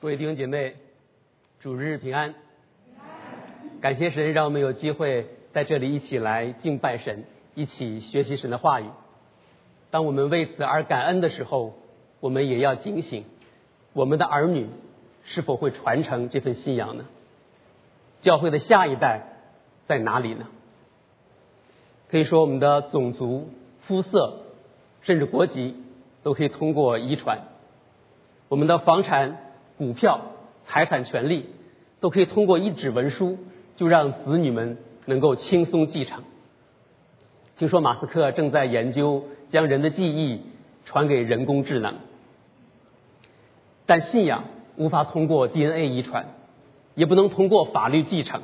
各位弟兄姐妹，主日平安！感谢神，让我们有机会在这里一起来敬拜神，一起学习神的话语。当我们为此而感恩的时候，我们也要警醒：我们的儿女是否会传承这份信仰呢？教会的下一代在哪里呢？可以说，我们的种族、肤色，甚至国籍，都可以通过遗传。我们的房产。股票、财产权利都可以通过一纸文书，就让子女们能够轻松继承。听说马斯克正在研究将人的记忆传给人工智能，但信仰无法通过 DNA 遗传，也不能通过法律继承，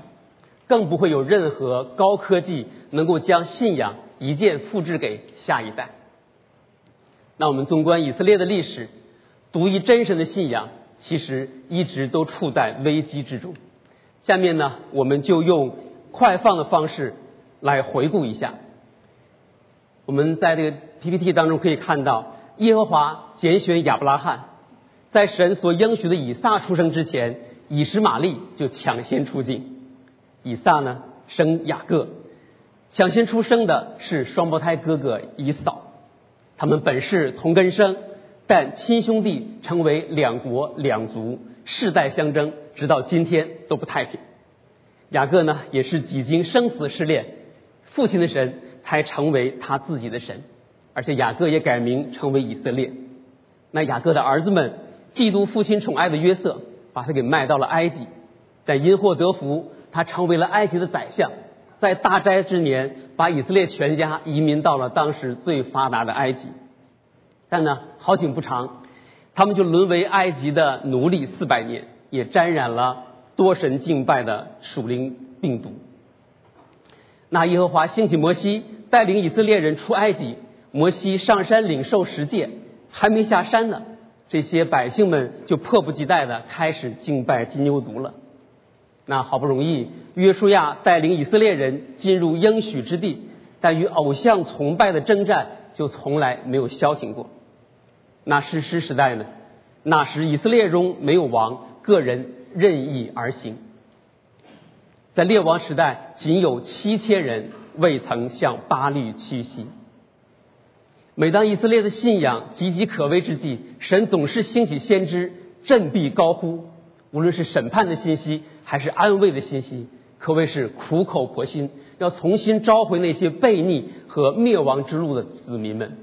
更不会有任何高科技能够将信仰一键复制给下一代。那我们纵观以色列的历史，独一真神的信仰。其实一直都处在危机之中。下面呢，我们就用快放的方式来回顾一下。我们在这个 PPT 当中可以看到，耶和华拣选亚伯拉罕，在神所应许的以撒出生之前，以实玛利就抢先出境。以撒呢生雅各，抢先出生的是双胞胎哥哥以扫，他们本是同根生。但亲兄弟成为两国两族，世代相争，直到今天都不太平。雅各呢，也是几经生死试炼，父亲的神才成为他自己的神，而且雅各也改名成为以色列。那雅各的儿子们嫉妒父亲宠爱的约瑟，把他给卖到了埃及，但因祸得福，他成为了埃及的宰相，在大斋之年，把以色列全家移民到了当时最发达的埃及。但呢，好景不长，他们就沦为埃及的奴隶四百年，也沾染了多神敬拜的属灵病毒。那耶和华兴起摩西，带领以色列人出埃及。摩西上山领受十诫，还没下山呢，这些百姓们就迫不及待的开始敬拜金牛犊了。那好不容易，约书亚带领以色列人进入应许之地，但与偶像崇拜的征战就从来没有消停过。那士师时代呢？那时以色列中没有王，个人任意而行。在列王时代，仅有七千人未曾向巴利屈膝。每当以色列的信仰岌岌可危之际，神总是兴起先知振臂高呼，无论是审判的信息还是安慰的信息，可谓是苦口婆心，要重新召回那些悖逆和灭亡之路的子民们。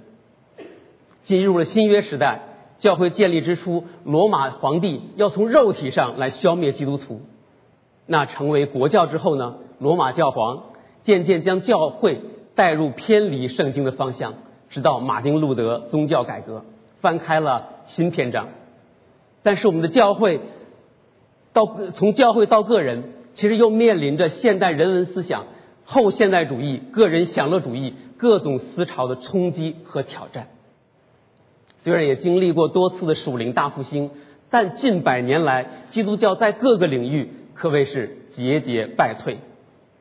进入了新约时代，教会建立之初，罗马皇帝要从肉体上来消灭基督徒。那成为国教之后呢？罗马教皇渐渐将教会带入偏离圣经的方向，直到马丁路德宗教改革，翻开了新篇章。但是我们的教会到从教会到个人，其实又面临着现代人文思想、后现代主义、个人享乐主义各种思潮的冲击和挑战。虽然也经历过多次的属灵大复兴，但近百年来，基督教在各个领域可谓是节节败退。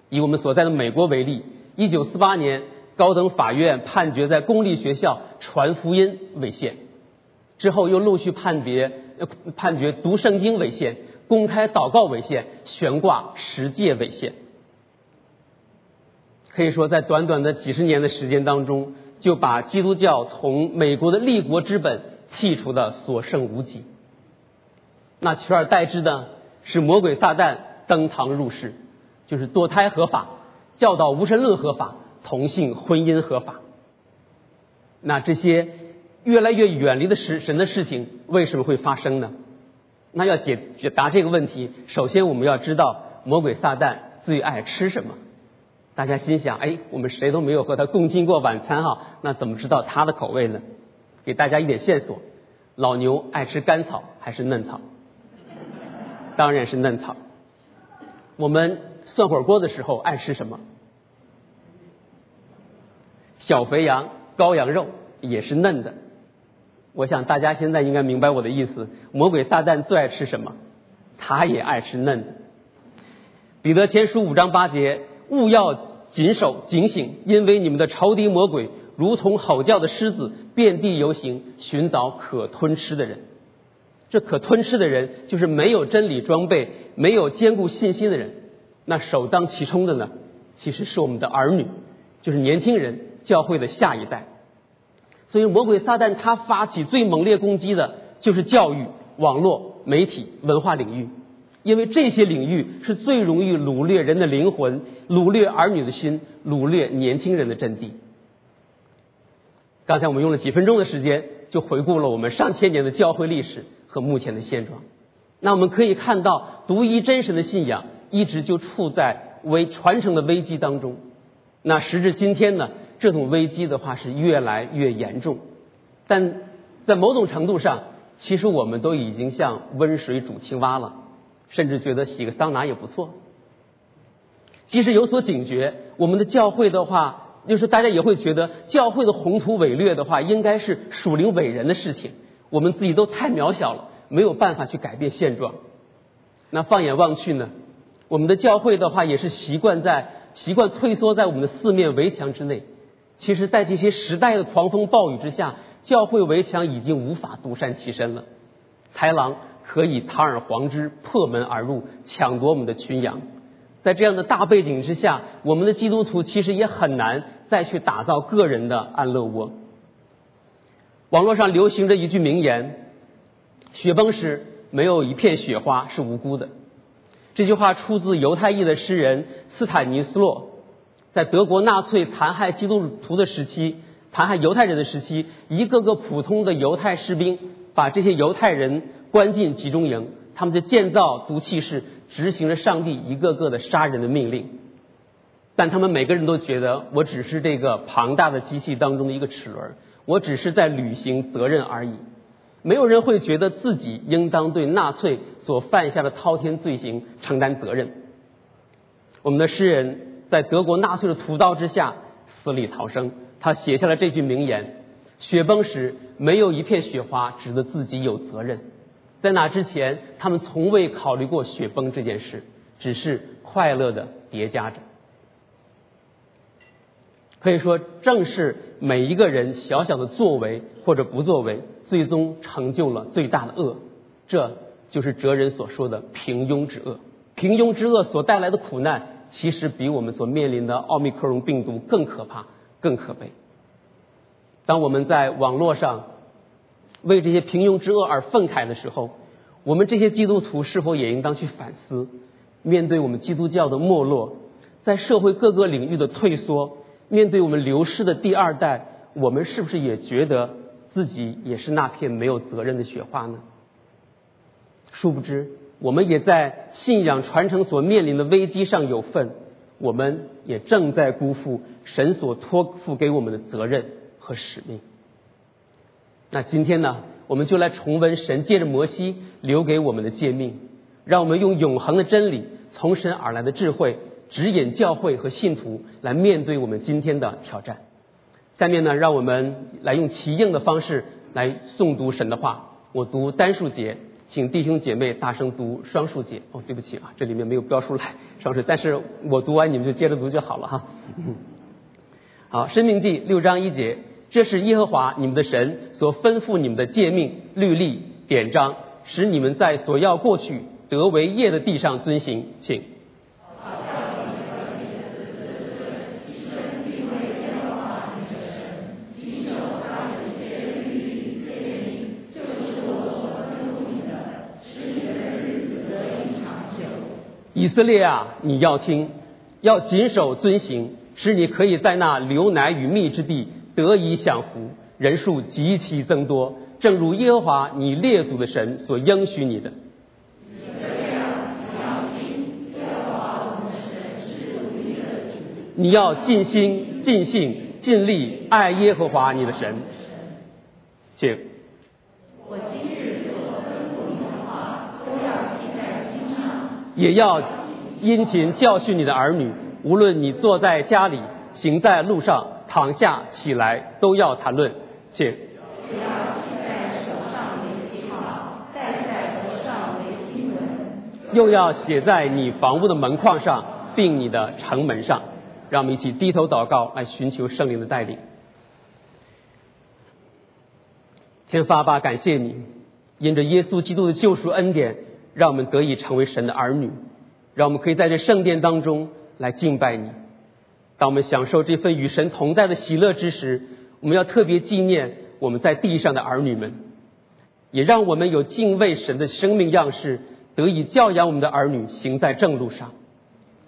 以我们所在的美国为例，一九四八年，高等法院判决在公立学校传福音违宪，之后又陆续判别判决读圣经违宪、公开祷告违宪、悬挂十诫违宪。可以说，在短短的几十年的时间当中。就把基督教从美国的立国之本剔除的所剩无几，那取而代之的是魔鬼撒旦登堂入室，就是堕胎合法，教导无神论合法，同性婚姻合法。那这些越来越远离的神神的事情为什么会发生呢？那要解决答这个问题，首先我们要知道魔鬼撒旦最爱吃什么。大家心想，哎，我们谁都没有和他共进过晚餐哈，那怎么知道他的口味呢？给大家一点线索，老牛爱吃干草还是嫩草？当然是嫩草。我们涮火锅的时候爱吃什么？小肥羊、羔羊肉也是嫩的。我想大家现在应该明白我的意思。魔鬼撒旦最爱吃什么？他也爱吃嫩的。彼得前书五章八节。勿要谨守警醒，因为你们的仇敌魔鬼如同吼叫的狮子，遍地游行，寻找可吞吃的人。这可吞吃的人就是没有真理装备、没有坚固信心的人。那首当其冲的呢，其实是我们的儿女，就是年轻人，教会的下一代。所以，魔鬼撒旦他发起最猛烈攻击的就是教育、网络、媒体、文化领域，因为这些领域是最容易掳掠人的灵魂、掳掠儿女的心、掳掠年轻人的阵地。刚才我们用了几分钟的时间，就回顾了我们上千年的教会历史和目前的现状。那我们可以看到，独一真神的信仰一直就处在危传承的危机当中。那时至今天呢？这种危机的话是越来越严重，但在某种程度上，其实我们都已经像温水煮青蛙了，甚至觉得洗个桑拿也不错。即使有所警觉，我们的教会的话，就是大家也会觉得教会的宏图伟略的话，应该是属灵伟人的事情。我们自己都太渺小了，没有办法去改变现状。那放眼望去呢，我们的教会的话，也是习惯在习惯退缩在我们的四面围墙之内。其实，在这些时代的狂风暴雨之下，教会围墙已经无法独善其身了。豺狼可以堂而皇之破门而入，抢夺我们的群羊。在这样的大背景之下，我们的基督徒其实也很难再去打造个人的安乐窝。网络上流行着一句名言：“雪崩时没有一片雪花是无辜的。”这句话出自犹太裔的诗人斯坦尼斯洛。在德国纳粹残害基督徒的时期，残害犹太人的时期，一个个普通的犹太士兵把这些犹太人关进集中营，他们就建造毒气室，执行了上帝一个个的杀人的命令。但他们每个人都觉得，我只是这个庞大的机器当中的一个齿轮，我只是在履行责任而已。没有人会觉得自己应当对纳粹所犯下的滔天罪行承担责任。我们的诗人。在德国纳粹的屠刀之下死里逃生，他写下了这句名言：“雪崩时没有一片雪花指得自己有责任。”在那之前，他们从未考虑过雪崩这件事，只是快乐的叠加着。可以说，正是每一个人小小的作为或者不作为，最终成就了最大的恶。这就是哲人所说的平庸之恶。平庸之恶所带来的苦难。其实比我们所面临的奥密克戎病毒更可怕、更可悲。当我们在网络上为这些平庸之恶而愤慨的时候，我们这些基督徒是否也应当去反思：面对我们基督教的没落，在社会各个领域的退缩，面对我们流失的第二代，我们是不是也觉得自己也是那片没有责任的雪花呢？殊不知。我们也在信仰传承所面临的危机上有份，我们也正在辜负神所托付给我们的责任和使命。那今天呢，我们就来重温神借着摩西留给我们的诫命，让我们用永恒的真理、从神而来的智慧，指引教会和信徒来面对我们今天的挑战。下面呢，让我们来用奇应的方式来诵读神的话。我读单数节。请弟兄姐妹大声读双数节。哦，对不起啊，这里面没有标出来双数，但是我读完你们就接着读就好了哈。好，《生命记》六章一节，这是耶和华你们的神所吩咐你们的诫命、律例、典章，使你们在所要过去得为业的地上遵行。请。以色列啊，你要听，要谨守遵行，使你可以在那流奶与蜜之地得以享福，人数极其增多，正如耶和华你列祖的神所应许你的。你要，尽心、尽性、尽力爱耶和华你的神。请。我今日所吩咐你的话，都要记在心上。也要殷勤教训你的儿女，无论你坐在家里、行在路上、躺下起来，都要谈论。请。不要记在手上为记号，戴在头上为经文。又要写在你房屋的门框上，并你的城门上。让我们一起低头祷告，来寻求圣灵的带领。天父阿爸，感谢你。因着耶稣基督的救赎恩典，让我们得以成为神的儿女，让我们可以在这圣殿当中来敬拜你。当我们享受这份与神同在的喜乐之时，我们要特别纪念我们在地上的儿女们，也让我们有敬畏神的生命样式，得以教养我们的儿女行在正路上。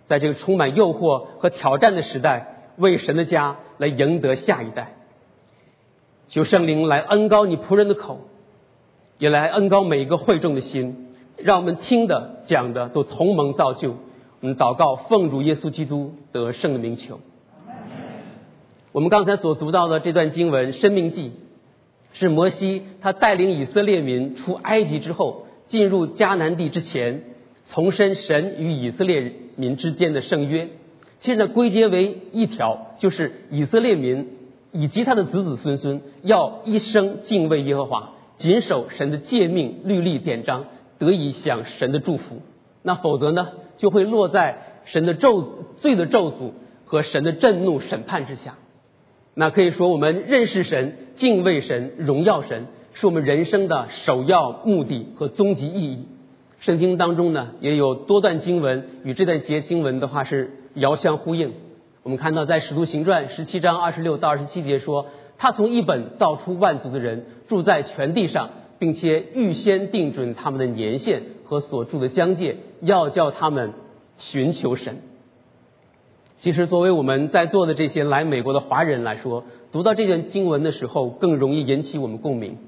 在这个充满诱惑和挑战的时代，为神的家来赢得下一代。求圣灵来恩高你仆人的口，也来恩高每一个会众的心，让我们听的讲的都同盟造就。我们祷告，奉主耶稣基督得胜的名求。我们刚才所读到的这段经文《生命记》，是摩西他带领以色列民出埃及之后，进入迦南地之前，重申神与以色列民之间的圣约。现在归结为一条，就是以色列民以及他的子子孙孙要一生敬畏耶和华，谨守神的诫命、律例、典章，得以享神的祝福。那否则呢，就会落在神的咒罪的咒诅和神的震怒审判之下。那可以说，我们认识神、敬畏神、荣耀神，是我们人生的首要目的和终极意义。圣经当中呢，也有多段经文与这段节经文的话是遥相呼应。我们看到在《使徒行传》十七章二十六到二十七节说：“他从一本造出万族的人，住在全地上，并且预先定准他们的年限和所住的疆界，要叫他们寻求神。”其实，作为我们在座的这些来美国的华人来说，读到这段经文的时候，更容易引起我们共鸣，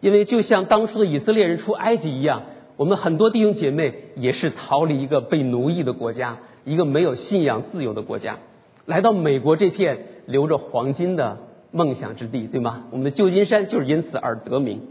因为就像当初的以色列人出埃及一样，我们很多弟兄姐妹也是逃离一个被奴役的国家，一个没有信仰自由的国家，来到美国这片留着黄金的梦想之地，对吗？我们的旧金山就是因此而得名。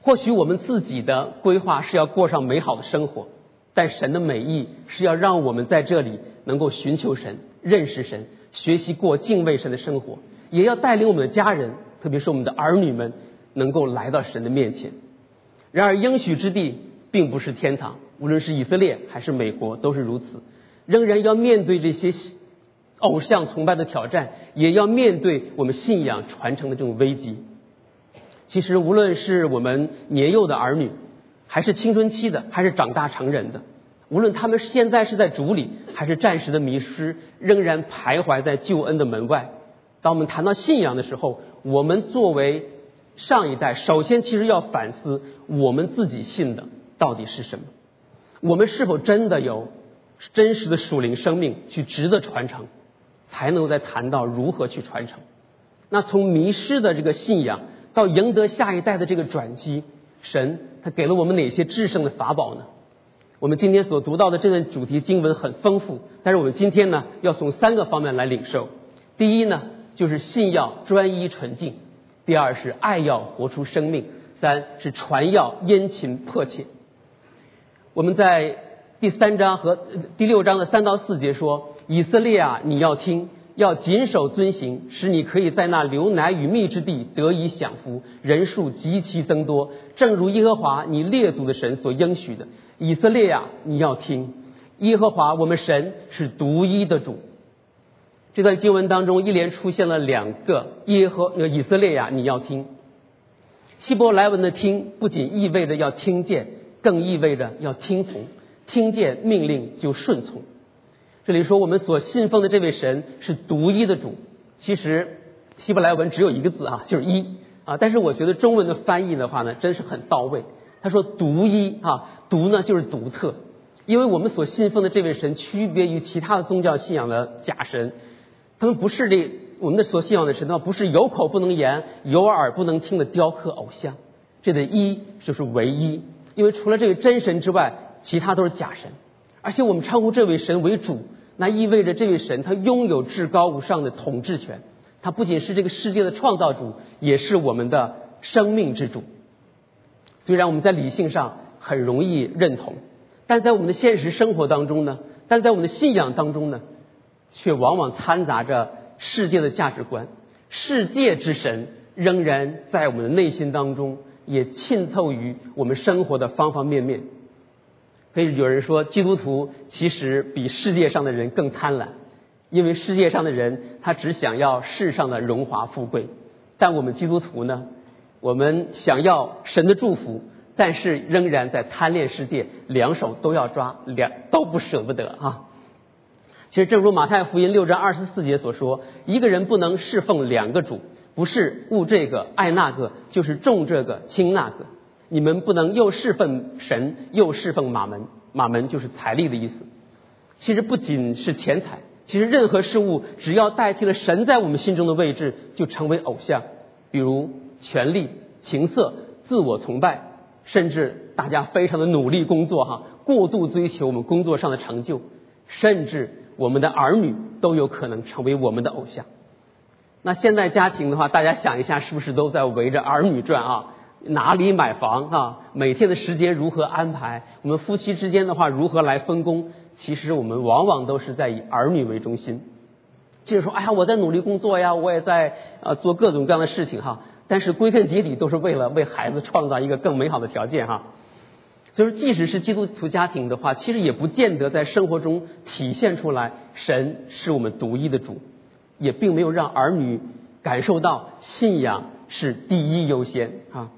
或许我们自己的规划是要过上美好的生活。但神的美意是要让我们在这里能够寻求神、认识神、学习过敬畏神的生活，也要带领我们的家人，特别是我们的儿女们，能够来到神的面前。然而，应许之地并不是天堂，无论是以色列还是美国都是如此，仍然要面对这些偶像崇拜的挑战，也要面对我们信仰传承的这种危机。其实，无论是我们年幼的儿女，还是青春期的，还是长大成人的，无论他们现在是在主里，还是暂时的迷失，仍然徘徊在救恩的门外。当我们谈到信仰的时候，我们作为上一代，首先其实要反思我们自己信的到底是什么，我们是否真的有真实的属灵生命去值得传承，才能够再谈到如何去传承。那从迷失的这个信仰到赢得下一代的这个转机。神他给了我们哪些制胜的法宝呢？我们今天所读到的这段主题经文很丰富，但是我们今天呢要从三个方面来领受。第一呢就是信要专一纯净；第二是爱要活出生命；三是传要殷勤迫切。我们在第三章和第六章的三到四节说：“以色列啊，你要听。”要谨守遵行，使你可以在那流奶与蜜之地得以享福，人数极其增多。正如耶和华你列祖的神所应许的，以色列呀，你要听，耶和华我们神是独一的主。这段经文当中一连出现了两个耶和那以色列呀，你要听。希伯来文的听不仅意味着要听见，更意味着要听从，听见命令就顺从。这里说我们所信奉的这位神是独一的主，其实希伯来文只有一个字啊，就是一啊。但是我觉得中文的翻译的话呢，真是很到位。他说独一啊，独呢就是独特，因为我们所信奉的这位神区别于其他的宗教信仰的假神，他们不是这我们的所信仰的神呢，不是有口不能言、有耳不能听的雕刻偶像。这的一就是唯一，因为除了这个真神之外，其他都是假神，而且我们称呼这位神为主。那意味着这位神他拥有至高无上的统治权，他不仅是这个世界的创造主，也是我们的生命之主。虽然我们在理性上很容易认同，但在我们的现实生活当中呢，但在我们的信仰当中呢，却往往掺杂着世界的价值观。世界之神仍然在我们的内心当中，也浸透于我们生活的方方面面。所以有人说，基督徒其实比世界上的人更贪婪，因为世界上的人他只想要世上的荣华富贵，但我们基督徒呢，我们想要神的祝福，但是仍然在贪恋世界，两手都要抓，两都不舍不得啊。其实，正如马太福音六章二十四节所说，一个人不能侍奉两个主，不是务这个爱那个，就是重这个轻那个。你们不能又侍奉神，又侍奉马门。马门就是财力的意思。其实不仅是钱财，其实任何事物只要代替了神在我们心中的位置，就成为偶像。比如权力、情色、自我崇拜，甚至大家非常的努力工作哈，过度追求我们工作上的成就，甚至。我们的儿女都有可能成为我们的偶像。那现在家庭的话，大家想一下，是不是都在围着儿女转啊？哪里买房啊？每天的时间如何安排？我们夫妻之间的话，如何来分工？其实我们往往都是在以儿女为中心。就是说，哎呀，我在努力工作呀，我也在呃做各种各样的事情哈。但是归根结底，都是为了为孩子创造一个更美好的条件哈。就是，即使是基督徒家庭的话，其实也不见得在生活中体现出来神是我们独一的主，也并没有让儿女感受到信仰是第一优先啊。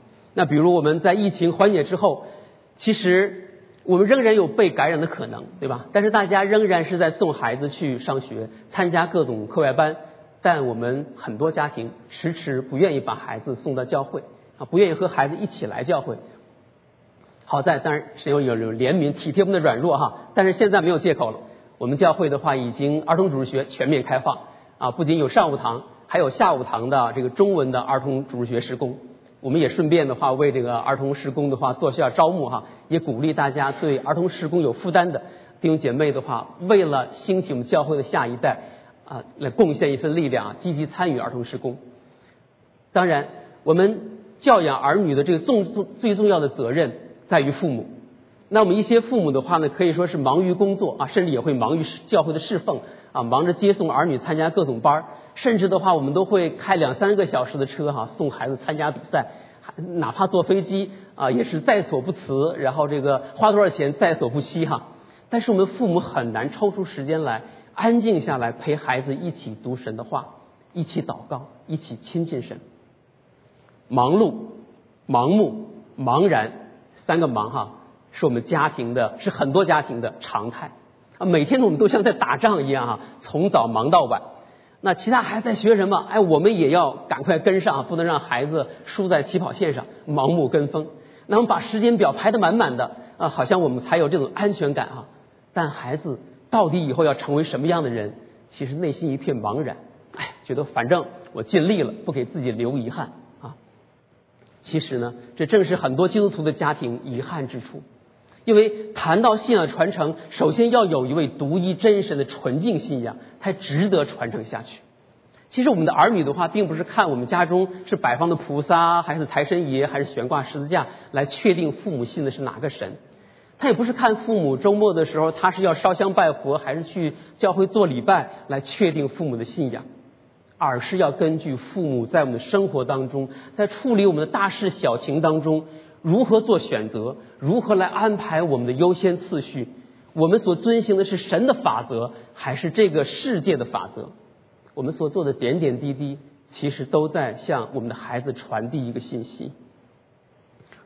那比如我们在疫情缓解之后，其实我们仍然有被感染的可能，对吧？但是大家仍然是在送孩子去上学，参加各种课外班，但我们很多家庭迟迟不愿意把孩子送到教会啊，不愿意和孩子一起来教会。好在，当然是有有有怜悯体贴我们的软弱哈，但是现在没有借口了。我们教会的话，已经儿童主日学全面开放啊，不仅有上午堂，还有下午堂的这个中文的儿童主日学施工。我们也顺便的话，为这个儿童施工的话做下招募哈，也鼓励大家对儿童施工有负担的弟兄姐妹的话，为了兴起我们教会的下一代啊，来贡献一份力量，积极参与儿童施工。当然，我们教养儿女的这个重重最重要的责任。在于父母，那我们一些父母的话呢，可以说是忙于工作啊，甚至也会忙于教会的侍奉啊，忙着接送儿女参加各种班儿甚至的话，我们都会开两三个小时的车哈，送孩子参加比赛，哪怕坐飞机啊，也是在所不辞。然后这个花多少钱在所不惜哈。但是我们父母很难抽出时间来安静下来陪孩子一起读神的话，一起祷告，一起亲近神。忙碌、盲目、茫然。三个忙哈，是我们家庭的，是很多家庭的常态啊。每天我们都像在打仗一样哈，从早忙到晚。那其他孩子在学什么？哎，我们也要赶快跟上，不能让孩子输在起跑线上，盲目跟风。那我们把时间表排得满满的啊，好像我们才有这种安全感啊。但孩子到底以后要成为什么样的人？其实内心一片茫然。哎，觉得反正我尽力了，不给自己留遗憾啊。其实呢，这正是很多基督徒的家庭遗憾之处，因为谈到信仰传承，首先要有一位独一真神的纯净信仰，才值得传承下去。其实我们的儿女的话，并不是看我们家中是摆放的菩萨，还是财神爷，还是悬挂十字架来确定父母信的是哪个神，他也不是看父母周末的时候他是要烧香拜佛，还是去教会做礼拜来确定父母的信仰。而是要根据父母在我们的生活当中，在处理我们的大事小情当中，如何做选择，如何来安排我们的优先次序，我们所遵循的是神的法则，还是这个世界的法则？我们所做的点点滴滴，其实都在向我们的孩子传递一个信息。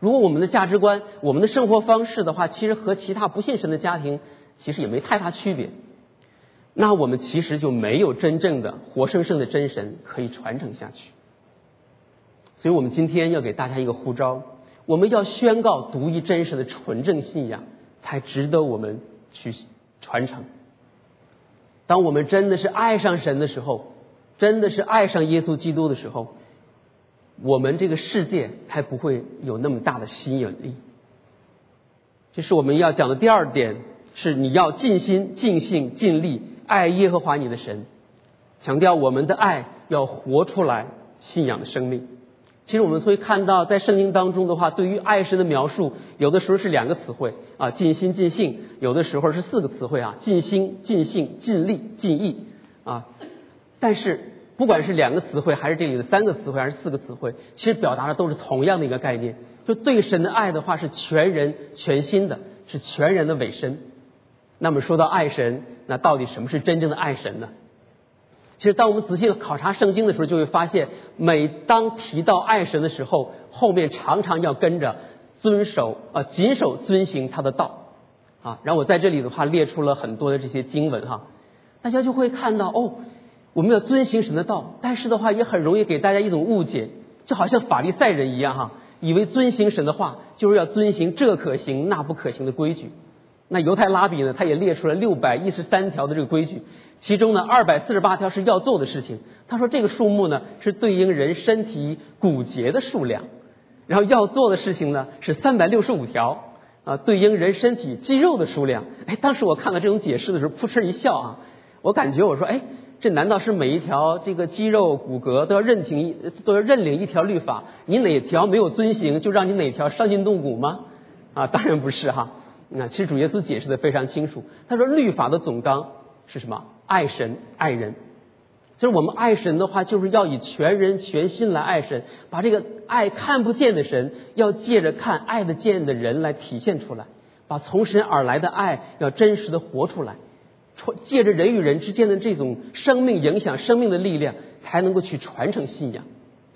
如果我们的价值观、我们的生活方式的话，其实和其他不信神的家庭其实也没太大区别。那我们其实就没有真正的活生生的真神可以传承下去，所以我们今天要给大家一个呼召，我们要宣告独一真实的纯正信仰，才值得我们去传承。当我们真的是爱上神的时候，真的是爱上耶稣基督的时候，我们这个世界才不会有那么大的吸引力。这是我们要讲的第二点，是你要尽心、尽性、尽力。爱耶和华你的神，强调我们的爱要活出来信仰的生命。其实我们会看到，在圣经当中的话，对于爱神的描述，有的时候是两个词汇啊，尽心尽性；有的时候是四个词汇啊，尽心尽性尽力尽意啊。但是不管是两个词汇，还是这里的三个词汇，还是四个词汇，其实表达的都是同样的一个概念。就对神的爱的话，是全人全心的，是全人的委身。那么说到爱神。那到底什么是真正的爱神呢？其实，当我们仔细考察圣经的时候，就会发现，每当提到爱神的时候，后面常常要跟着遵守啊，谨守遵行他的道啊。然后我在这里的话列出了很多的这些经文哈，大家就会看到哦，我们要遵行神的道，但是的话也很容易给大家一种误解，就好像法利赛人一样哈，以为遵行神的话就是要遵行这可行那不可行的规矩。那犹太拉比呢，他也列出了六百一十三条的这个规矩。其中呢，二百四十八条是要做的事情。他说这个数目呢是对应人身体骨节的数量，然后要做的事情呢是三百六十五条啊，对应人身体肌肉的数量。哎，当时我看到这种解释的时候，扑哧一笑啊！我感觉我说，哎，这难道是每一条这个肌肉骨骼都要认听都要认领一条律法？你哪条没有遵行，就让你哪条伤筋动骨吗？啊，当然不是哈。那其实主耶稣解释的非常清楚，他说律法的总纲是什么？爱神爱人，就是我们爱神的话，就是要以全人全心来爱神，把这个爱看不见的神，要借着看爱的见的人来体现出来，把从神而来的爱要真实的活出来，传借着人与人之间的这种生命影响生命的力量，才能够去传承信仰。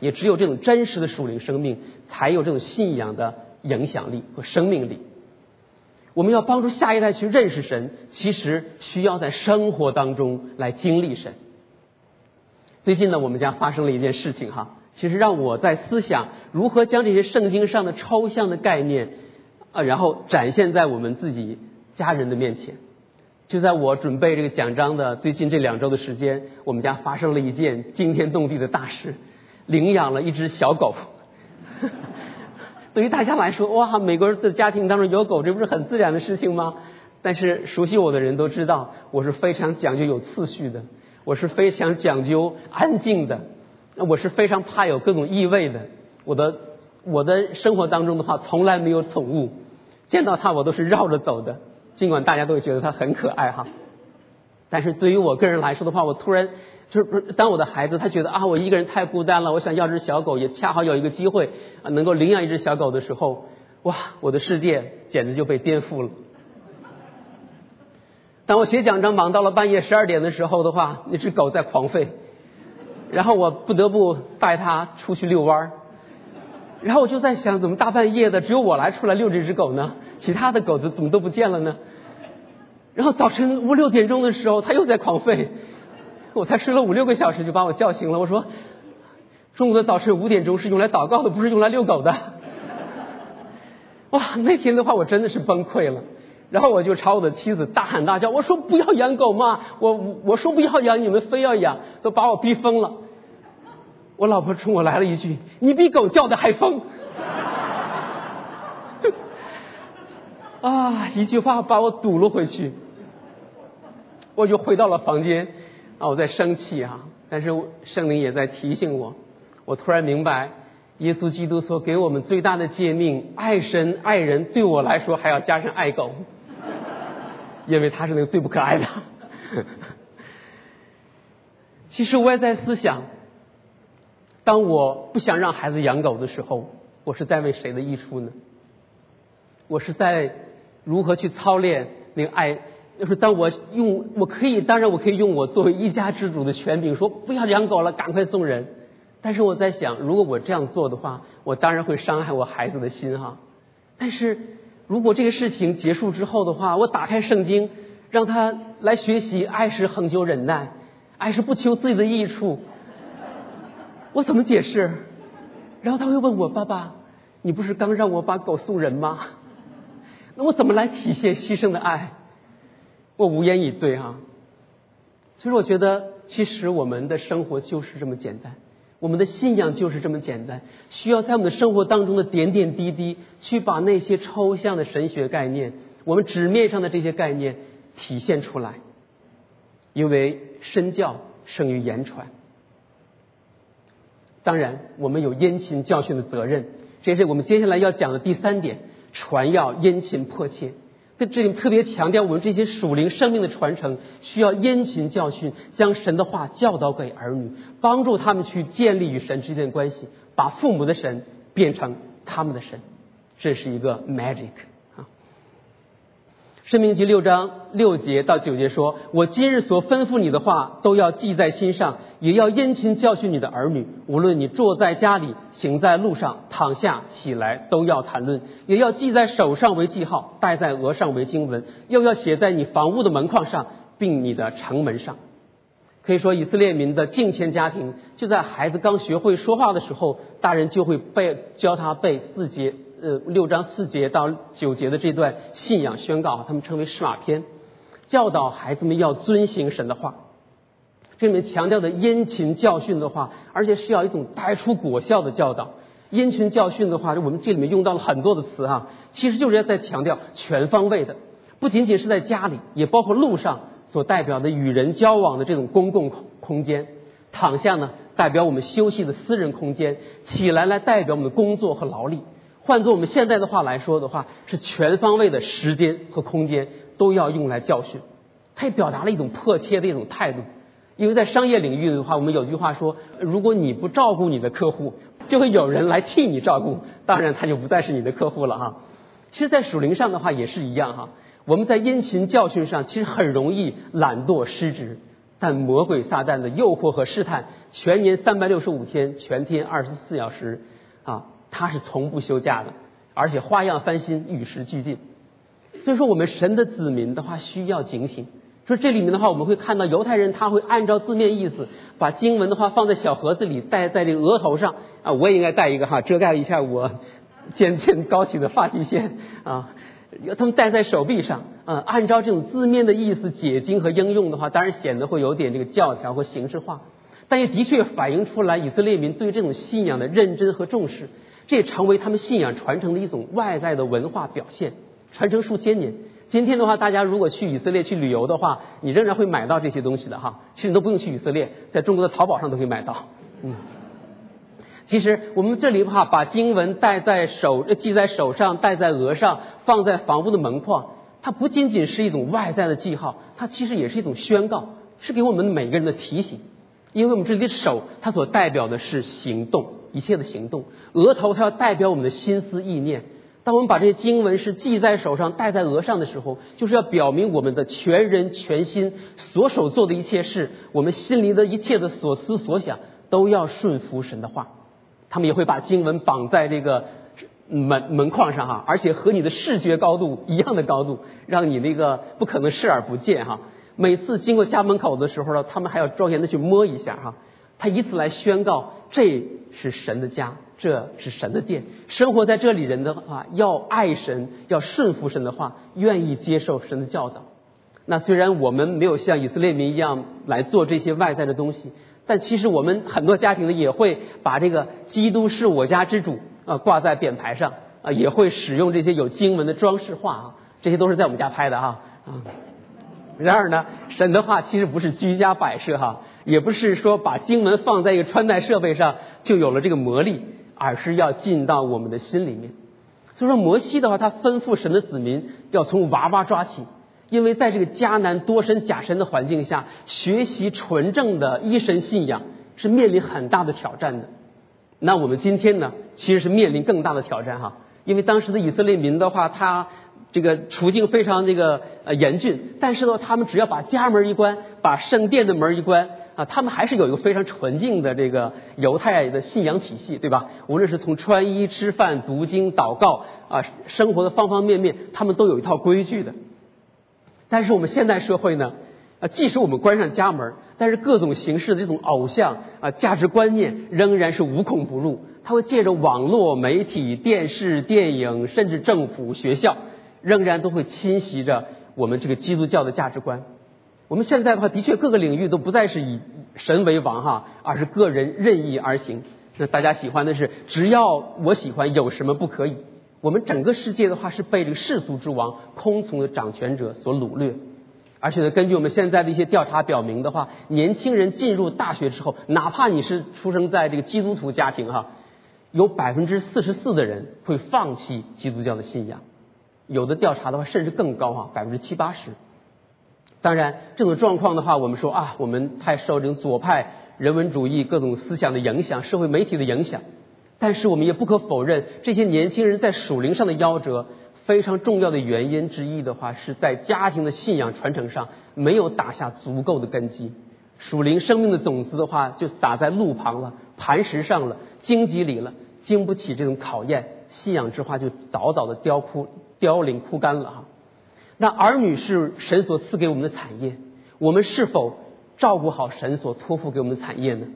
也只有这种真实的属灵生命，才有这种信仰的影响力和生命力。我们要帮助下一代去认识神，其实需要在生活当中来经历神。最近呢，我们家发生了一件事情哈，其实让我在思想如何将这些圣经上的抽象的概念啊，然后展现在我们自己家人的面前。就在我准备这个奖章的最近这两周的时间，我们家发生了一件惊天动地的大事，领养了一只小狗。对于大家来说，哇，美国人的家庭当中有狗，这不是很自然的事情吗？但是熟悉我的人都知道，我是非常讲究有次序的，我是非常讲究安静的，我是非常怕有各种异味的。我的我的生活当中的话，从来没有宠物，见到它我都是绕着走的，尽管大家都觉得它很可爱哈。但是对于我个人来说的话，我突然。就是不是当我的孩子他觉得啊我一个人太孤单了，我想要只小狗，也恰好有一个机会啊能够领养一只小狗的时候，哇，我的世界简直就被颠覆了。当我写奖章忙到了半夜十二点的时候的话，那只狗在狂吠，然后我不得不带它出去遛弯儿，然后我就在想，怎么大半夜的只有我来出来遛这只狗呢？其他的狗子怎么都不见了呢？然后早晨五六点钟的时候，它又在狂吠。我才睡了五六个小时就把我叫醒了。我说，中午的早晨五点钟是用来祷告的，不是用来遛狗的。哇，那天的话我真的是崩溃了。然后我就朝我的妻子大喊大叫，我说不要养狗嘛，我我说不要养，你们非要养，都把我逼疯了。我老婆冲我来了一句：“你比狗叫的还疯。”啊，一句话把我堵了回去。我就回到了房间。啊，我在生气啊！但是圣灵也在提醒我。我突然明白，耶稣基督所给我们最大的诫命——爱神爱人，对我来说还要加上爱狗，因为他是那个最不可爱的。其实我也在思想，当我不想让孩子养狗的时候，我是在为谁的益处呢？我是在如何去操练那个爱？就是当我用，我可以，当然我可以用我作为一家之主的权柄说不要养狗了，赶快送人。但是我在想，如果我这样做的话，我当然会伤害我孩子的心哈。但是如果这个事情结束之后的话，我打开圣经，让他来学习，爱是恒久忍耐，爱是不求自己的益处，我怎么解释？然后他会问我爸爸，你不是刚让我把狗送人吗？那我怎么来体现牺牲的爱？我无言以对哈，所以我觉得，其实我们的生活就是这么简单，我们的信仰就是这么简单，需要在我们的生活当中的点点滴滴，去把那些抽象的神学概念，我们纸面上的这些概念体现出来。因为身教胜于言传，当然我们有殷勤教训的责任，这是我们接下来要讲的第三点：传要殷勤迫切。在这里特别强调，我们这些属灵生命的传承需要殷勤教训，将神的话教导给儿女，帮助他们去建立与神之间的关系，把父母的神变成他们的神，这是一个 magic 申命记六章六节到九节说：“我今日所吩咐你的话，都要记在心上，也要殷勤教训你的儿女。无论你坐在家里，行在路上，躺下起来，都要谈论；也要记在手上为记号，戴在额上为经文，又要写在你房屋的门框上，并你的城门上。”可以说，以色列民的敬虔家庭，就在孩子刚学会说话的时候，大人就会背教他背四节。呃，六章四节到九节的这段信仰宣告，他们称为释马篇，教导孩子们要遵行神的话。这里面强调的殷勤教训的话，而且是要一种带出果效的教导。殷勤教训的话，我们这里面用到了很多的词哈，其实就是要在强调全方位的，不仅仅是在家里，也包括路上所代表的与人交往的这种公共空间。躺下呢，代表我们休息的私人空间；起来来代表我们的工作和劳力。换做我们现在的话来说的话，是全方位的时间和空间都要用来教训。它也表达了一种迫切的一种态度。因为在商业领域的话，我们有句话说：如果你不照顾你的客户，就会有人来替你照顾，当然他就不再是你的客户了哈。其实，在属灵上的话也是一样哈。我们在殷勤教训上，其实很容易懒惰失职，但魔鬼撒旦的诱惑和试探，全年三百六十五天，全天二十四小时啊。他是从不休假的，而且花样翻新，与时俱进。所以说，我们神的子民的话需要警醒。说这里面的话，我们会看到犹太人他会按照字面意思，把经文的话放在小盒子里，戴在这个额头上啊。我也应该戴一个哈，遮盖一下我渐渐高起的发际线啊。他们戴在手臂上啊，按照这种字面的意思解经和应用的话，当然显得会有点这个教条和形式化，但也的确反映出来以色列民对这种信仰的认真和重视。这也成为他们信仰传承的一种外在的文化表现，传承数千年。今天的话，大家如果去以色列去旅游的话，你仍然会买到这些东西的哈。其实你都不用去以色列，在中国的淘宝上都可以买到。嗯，其实我们这里的话，把经文戴在手，记在手上，戴在额上，放在房屋的门框，它不仅仅是一种外在的记号，它其实也是一种宣告，是给我们每个人的提醒。因为我们这里的手，它所代表的是行动。一切的行动，额头它要代表我们的心思意念。当我们把这些经文是记在手上、戴在额上的时候，就是要表明我们的全人全心所手做的一切事，我们心里的一切的所思所想，都要顺服神的话。他们也会把经文绑在这个门门框上哈，而且和你的视觉高度一样的高度，让你那个不可能视而不见哈。每次经过家门口的时候呢，他们还要庄严的去摸一下哈。他以此来宣告这。是神的家，这是神的殿。生活在这里人的话，要爱神，要顺服神的话，愿意接受神的教导。那虽然我们没有像以色列民一样来做这些外在的东西，但其实我们很多家庭呢，也会把这个“基督是我家之主”啊挂在匾牌上啊，也会使用这些有经文的装饰画啊，这些都是在我们家拍的哈啊。然而呢，神的话其实不是居家摆设哈。也不是说把经文放在一个穿戴设备上就有了这个魔力，而是要进到我们的心里面。所以说，摩西的话，他吩咐神的子民要从娃娃抓起，因为在这个迦南多神假神的环境下，学习纯正的一神信仰是面临很大的挑战的。那我们今天呢，其实是面临更大的挑战哈，因为当时的以色列民的话，他这个处境非常这个呃严峻，但是呢，他们只要把家门一关，把圣殿的门一关。啊，他们还是有一个非常纯净的这个犹太的信仰体系，对吧？无论是从穿衣、吃饭、读经、祷告啊，生活的方方面面，他们都有一套规矩的。但是我们现代社会呢，啊，即使我们关上家门，但是各种形式的这种偶像啊价值观念仍然是无孔不入。他会借着网络媒体、电视、电影，甚至政府、学校，仍然都会侵袭着我们这个基督教的价值观。我们现在的话，的确各个领域都不再是以神为王哈，而是个人任意而行。那大家喜欢的是，只要我喜欢，有什么不可以？我们整个世界的话是被这个世俗之王、空从的掌权者所掳掠。而且呢，根据我们现在的一些调查表明的话，年轻人进入大学之后，哪怕你是出生在这个基督徒家庭哈，有百分之四十四的人会放弃基督教的信仰。有的调查的话，甚至更高哈，百分之七八十。当然，这种状况的话，我们说啊，我们太受这种左派人文主义各种思想的影响，社会媒体的影响。但是我们也不可否认，这些年轻人在属灵上的夭折，非常重要的原因之一的话，是在家庭的信仰传承上没有打下足够的根基，属灵生命的种子的话就撒在路旁了、磐石上了、荆棘里了，经不起这种考验，信仰之花就早早的凋枯、凋零、枯干了哈。那儿女是神所赐给我们的产业，我们是否照顾好神所托付给我们的产业呢？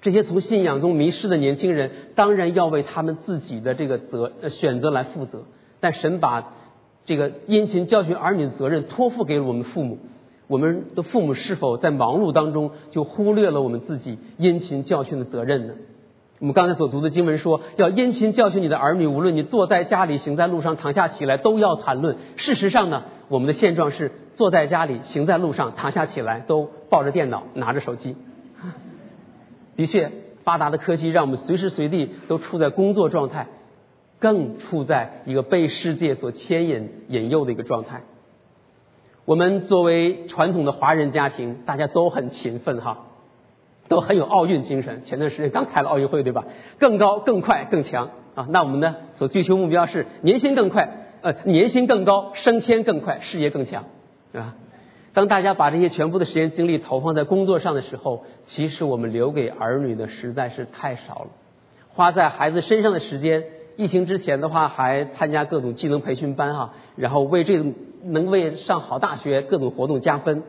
这些从信仰中迷失的年轻人，当然要为他们自己的这个责呃选择来负责。但神把这个殷勤教训儿女的责任托付给了我们父母，我们的父母是否在忙碌当中就忽略了我们自己殷勤教训的责任呢？我们刚才所读的经文说，要殷勤教训你的儿女，无论你坐在家里、行在路上、躺下起来，都要谈论。事实上呢，我们的现状是坐在家里、行在路上、躺下起来，都抱着电脑、拿着手机。的确，发达的科技让我们随时随地都处在工作状态，更处在一个被世界所牵引、引诱的一个状态。我们作为传统的华人家庭，大家都很勤奋哈，都很有奥运精神。前段时间刚开了奥运会，对吧？更高、更快、更强啊！那我们呢，所追求目标是年薪更快，呃，年薪更高，升迁更快，事业更强，是吧？当大家把这些全部的时间精力投放在工作上的时候，其实我们留给儿女的实在是太少了。花在孩子身上的时间，疫情之前的话还参加各种技能培训班哈，然后为这个能为上好大学各种活动加分。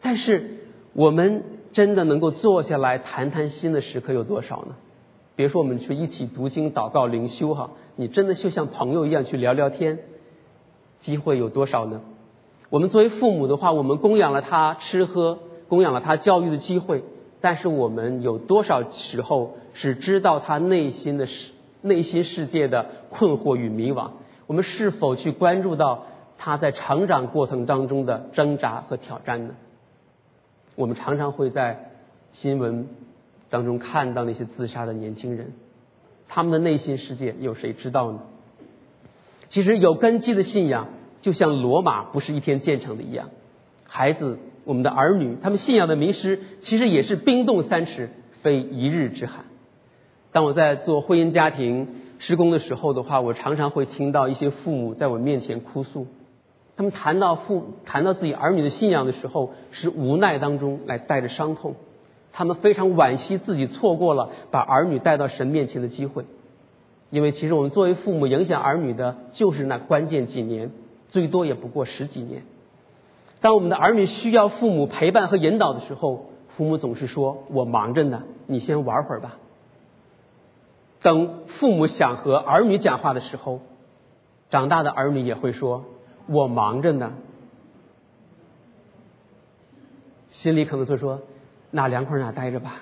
但是我们真的能够坐下来谈谈心的时刻有多少呢？别说我们去一起读经、祷告、灵修哈，你真的就像朋友一样去聊聊天，机会有多少呢？我们作为父母的话，我们供养了他吃喝，供养了他教育的机会，但是我们有多少时候是知道他内心的世内心世界的困惑与迷惘？我们是否去关注到他在成长过程当中的挣扎和挑战呢？我们常常会在新闻当中看到那些自杀的年轻人，他们的内心世界有谁知道呢？其实有根基的信仰。就像罗马不是一天建成的一样，孩子，我们的儿女，他们信仰的迷失，其实也是冰冻三尺，非一日之寒。当我在做婚姻家庭施工的时候的话，我常常会听到一些父母在我面前哭诉，他们谈到父谈到自己儿女的信仰的时候，是无奈当中来带着伤痛，他们非常惋惜自己错过了把儿女带到神面前的机会，因为其实我们作为父母影响儿女的就是那关键几年。最多也不过十几年。当我们的儿女需要父母陪伴和引导的时候，父母总是说：“我忙着呢，你先玩会儿吧。”等父母想和儿女讲话的时候，长大的儿女也会说：“我忙着呢。”心里可能会说：“哪凉快哪待着吧。”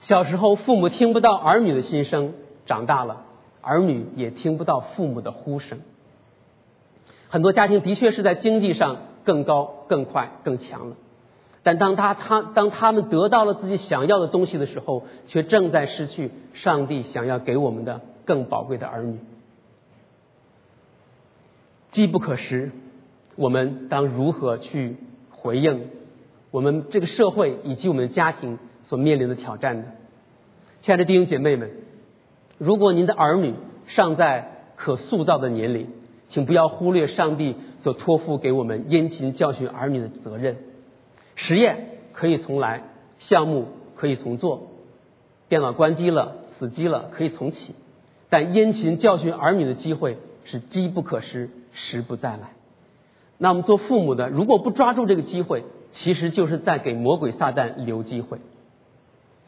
小时候父母听不到儿女的心声，长大了。儿女也听不到父母的呼声。很多家庭的确是在经济上更高、更快、更强了，但当他他当他们得到了自己想要的东西的时候，却正在失去上帝想要给我们的更宝贵的儿女。机不可失，我们当如何去回应我们这个社会以及我们的家庭所面临的挑战呢？亲爱的弟兄姐妹们。如果您的儿女尚在可塑造的年龄，请不要忽略上帝所托付给我们殷勤教训儿女的责任。实验可以重来，项目可以重做，电脑关机了、死机了可以重启，但殷勤教训儿女的机会是机不可失、时不再来。那我们做父母的，如果不抓住这个机会，其实就是在给魔鬼撒旦留机会。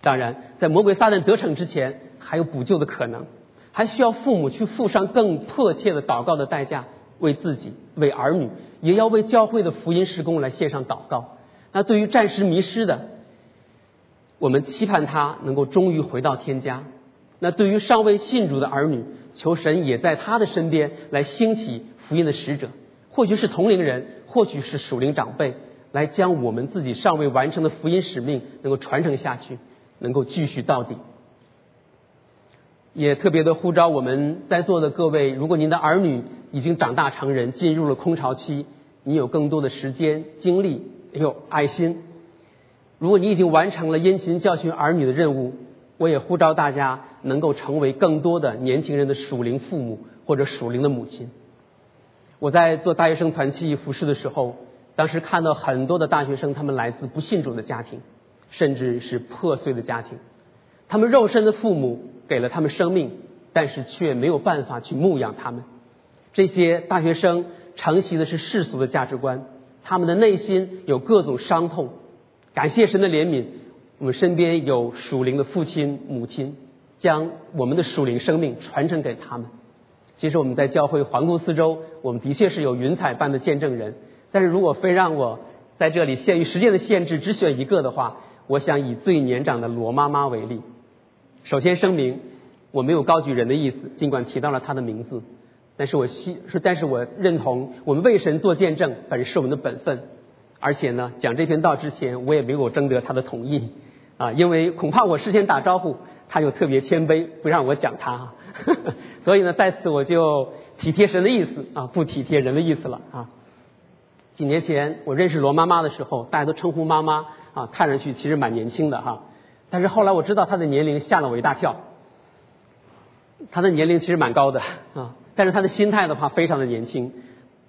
当然，在魔鬼撒旦得逞之前。还有补救的可能，还需要父母去付上更迫切的祷告的代价，为自己、为儿女，也要为教会的福音施工来献上祷告。那对于暂时迷失的，我们期盼他能够终于回到天家；那对于尚未信主的儿女，求神也在他的身边来兴起福音的使者，或许是同龄人，或许是属灵长辈，来将我们自己尚未完成的福音使命能够传承下去，能够继续到底。也特别的呼召我们在座的各位，如果您的儿女已经长大成人，进入了空巢期，你有更多的时间、精力，有爱心。如果你已经完成了殷勤教训儿女的任务，我也呼召大家能够成为更多的年轻人的属灵父母或者属灵的母亲。我在做大学生团契服饰的时候，当时看到很多的大学生，他们来自不信主的家庭，甚至是破碎的家庭。他们肉身的父母给了他们生命，但是却没有办法去牧养他们。这些大学生承袭的是世俗的价值观，他们的内心有各种伤痛。感谢神的怜悯，我们身边有属灵的父亲母亲，将我们的属灵生命传承给他们。其实我们在教会环顾四周，我们的确是有云彩般的见证人。但是如果非让我在这里限于时间的限制，只选一个的话，我想以最年长的罗妈妈为例。首先声明，我没有高举人的意思，尽管提到了她的名字，但是我希是，但是我认同我们为神做见证本是我们的本分。而且呢，讲这篇道之前，我也没有征得他的同意啊，因为恐怕我事先打招呼，他又特别谦卑，不让我讲他，所以呢，在此我就体贴神的意思啊，不体贴人的意思了啊。几年前我认识罗妈妈的时候，大家都称呼妈妈啊，看上去其实蛮年轻的哈，但是后来我知道她的年龄，吓了我一大跳。她的年龄其实蛮高的啊，但是她的心态的话非常的年轻，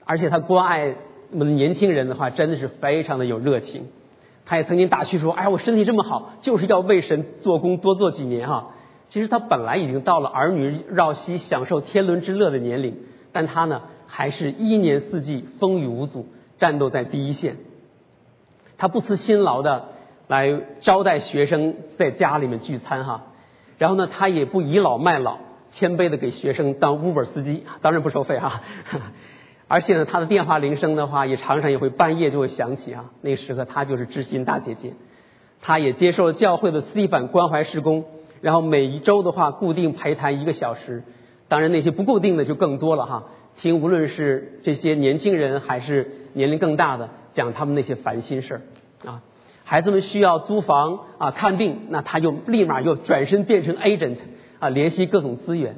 而且她关爱。我们年轻人的话，真的是非常的有热情。他也曾经打趣说：“哎呀，我身体这么好，就是要为神做工多做几年哈。”其实他本来已经到了儿女绕膝、享受天伦之乐的年龄，但他呢，还是一年四季风雨无阻，战斗在第一线。他不辞辛劳的来招待学生在家里面聚餐哈，然后呢，他也不倚老卖老，谦卑的给学生当 Uber 司机，当然不收费哈。而且呢，他的电话铃声的话，也常常也会半夜就会响起啊。那时刻，他就是知心大姐姐。他也接受了教会的斯蒂凡关怀施工，然后每一周的话，固定陪谈一个小时。当然，那些不固定的就更多了哈。听无论是这些年轻人还是年龄更大的，讲他们那些烦心事儿啊。孩子们需要租房啊、看病，那他就立马又转身变成 agent 啊，联系各种资源。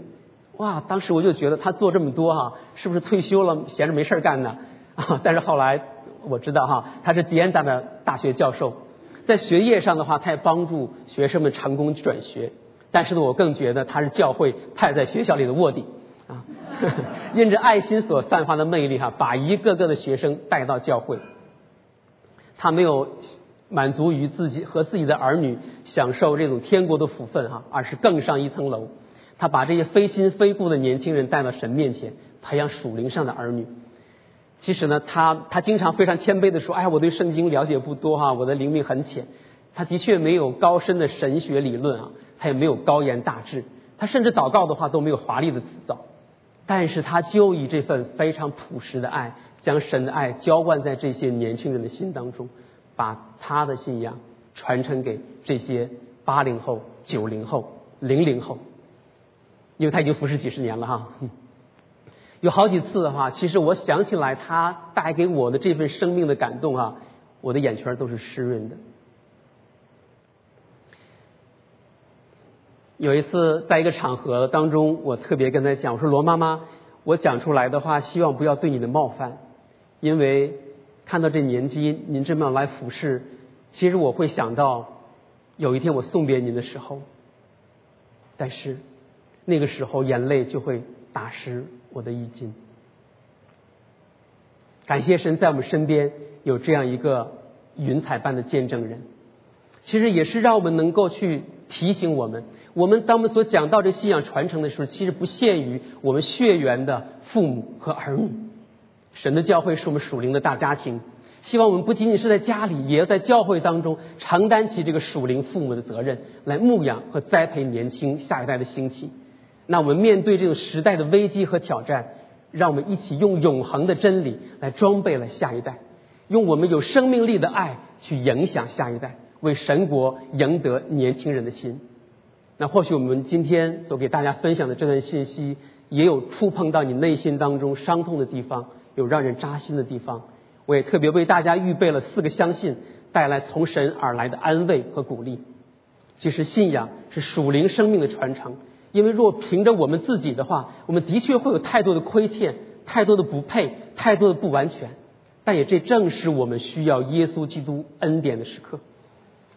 哇！当时我就觉得他做这么多哈，是不是退休了闲着没事干呢？啊！但是后来我知道哈，他是迪安大的大学教授，在学业上的话，他也帮助学生们成功转学。但是呢，我更觉得他是教会派在学校里的卧底啊，因着爱心所散发的魅力哈，把一个个的学生带到教会。他没有满足于自己和自己的儿女享受这种天国的福分哈，而是更上一层楼。他把这些非亲非故的年轻人带到神面前，培养属灵上的儿女。其实呢，他他经常非常谦卑的说：“哎，我对圣经了解不多哈，我的灵命很浅。”他的确没有高深的神学理论啊，他也没有高言大志，他甚至祷告的话都没有华丽的辞藻。但是他就以这份非常朴实的爱，将神的爱浇灌在这些年轻人的心当中，把他的信仰传承给这些八零后、九零后、零零后。因为他已经服侍几十年了哈，有好几次的话，其实我想起来他带给我的这份生命的感动哈，我的眼圈都是湿润的。有一次在一个场合当中，我特别跟他讲，我说罗妈妈，我讲出来的话，希望不要对你的冒犯，因为看到这年纪您这么来服侍，其实我会想到有一天我送别您的时候，但是。那个时候，眼泪就会打湿我的衣襟。感谢神在我们身边有这样一个云彩般的见证人，其实也是让我们能够去提醒我们：我们当我们所讲到这信仰传承的时候，其实不限于我们血缘的父母和儿女。神的教会是我们属灵的大家庭，希望我们不仅仅是在家里，也要在教会当中承担起这个属灵父母的责任，来牧养和栽培年轻下一代的兴起。那我们面对这种时代的危机和挑战，让我们一起用永恒的真理来装备了下一代，用我们有生命力的爱去影响下一代，为神国赢得年轻人的心。那或许我们今天所给大家分享的这段信息，也有触碰到你内心当中伤痛的地方，有让人扎心的地方。我也特别为大家预备了四个相信，带来从神而来的安慰和鼓励。其实信仰是属灵生命的传承。因为若凭着我们自己的话，我们的确会有太多的亏欠，太多的不配，太多的不完全。但也这正是我们需要耶稣基督恩典的时刻。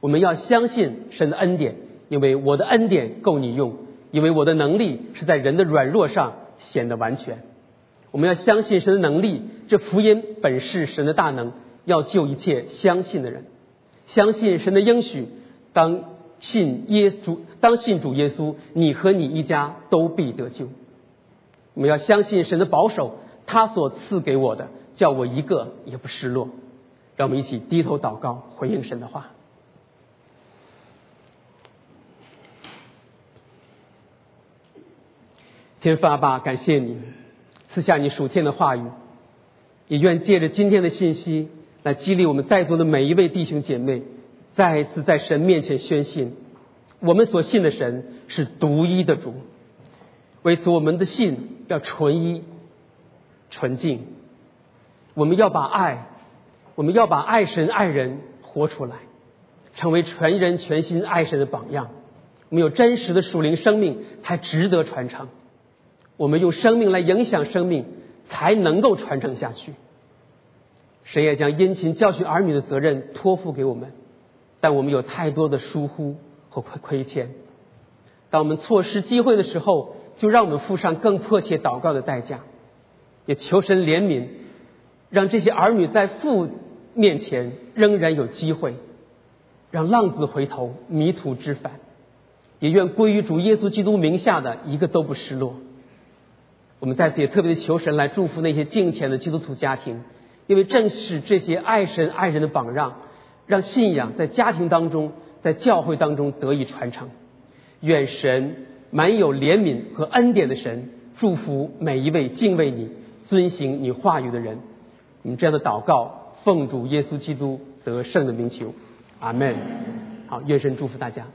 我们要相信神的恩典，因为我的恩典够你用，因为我的能力是在人的软弱上显得完全。我们要相信神的能力，这福音本是神的大能，要救一切相信的人。相信神的应许，当信耶稣，当信主耶稣，你和你一家都必得救。我们要相信神的保守，他所赐给我的，叫我一个也不失落。让我们一起低头祷告，回应神的话。天父阿爸，感谢你赐下你属天的话语，也愿借着今天的信息来激励我们在座的每一位弟兄姐妹，再一次在神面前宣信，我们所信的神是独一的主。为此，我们的信要纯一、纯净。我们要把爱，我们要把爱神爱人活出来，成为全人全心爱神的榜样。我们有真实的属灵生命，才值得传承。我们用生命来影响生命，才能够传承下去。神也将殷勤教训儿女的责任托付给我们，但我们有太多的疏忽和亏亏欠。当我们错失机会的时候，就让我们付上更迫切祷告的代价。也求神怜悯，让这些儿女在父面前仍然有机会，让浪子回头，迷途知返。也愿归于主耶稣基督名下的一个都不失落。我们在此也特别的求神来祝福那些敬虔的基督徒家庭，因为正是这些爱神爱人的榜样，让信仰在家庭当中、在教会当中得以传承。愿神满有怜悯和恩典的神祝福每一位敬畏你、遵行你话语的人。我们这样的祷告，奉主耶稣基督得胜的名求，阿门。好，愿神祝福大家。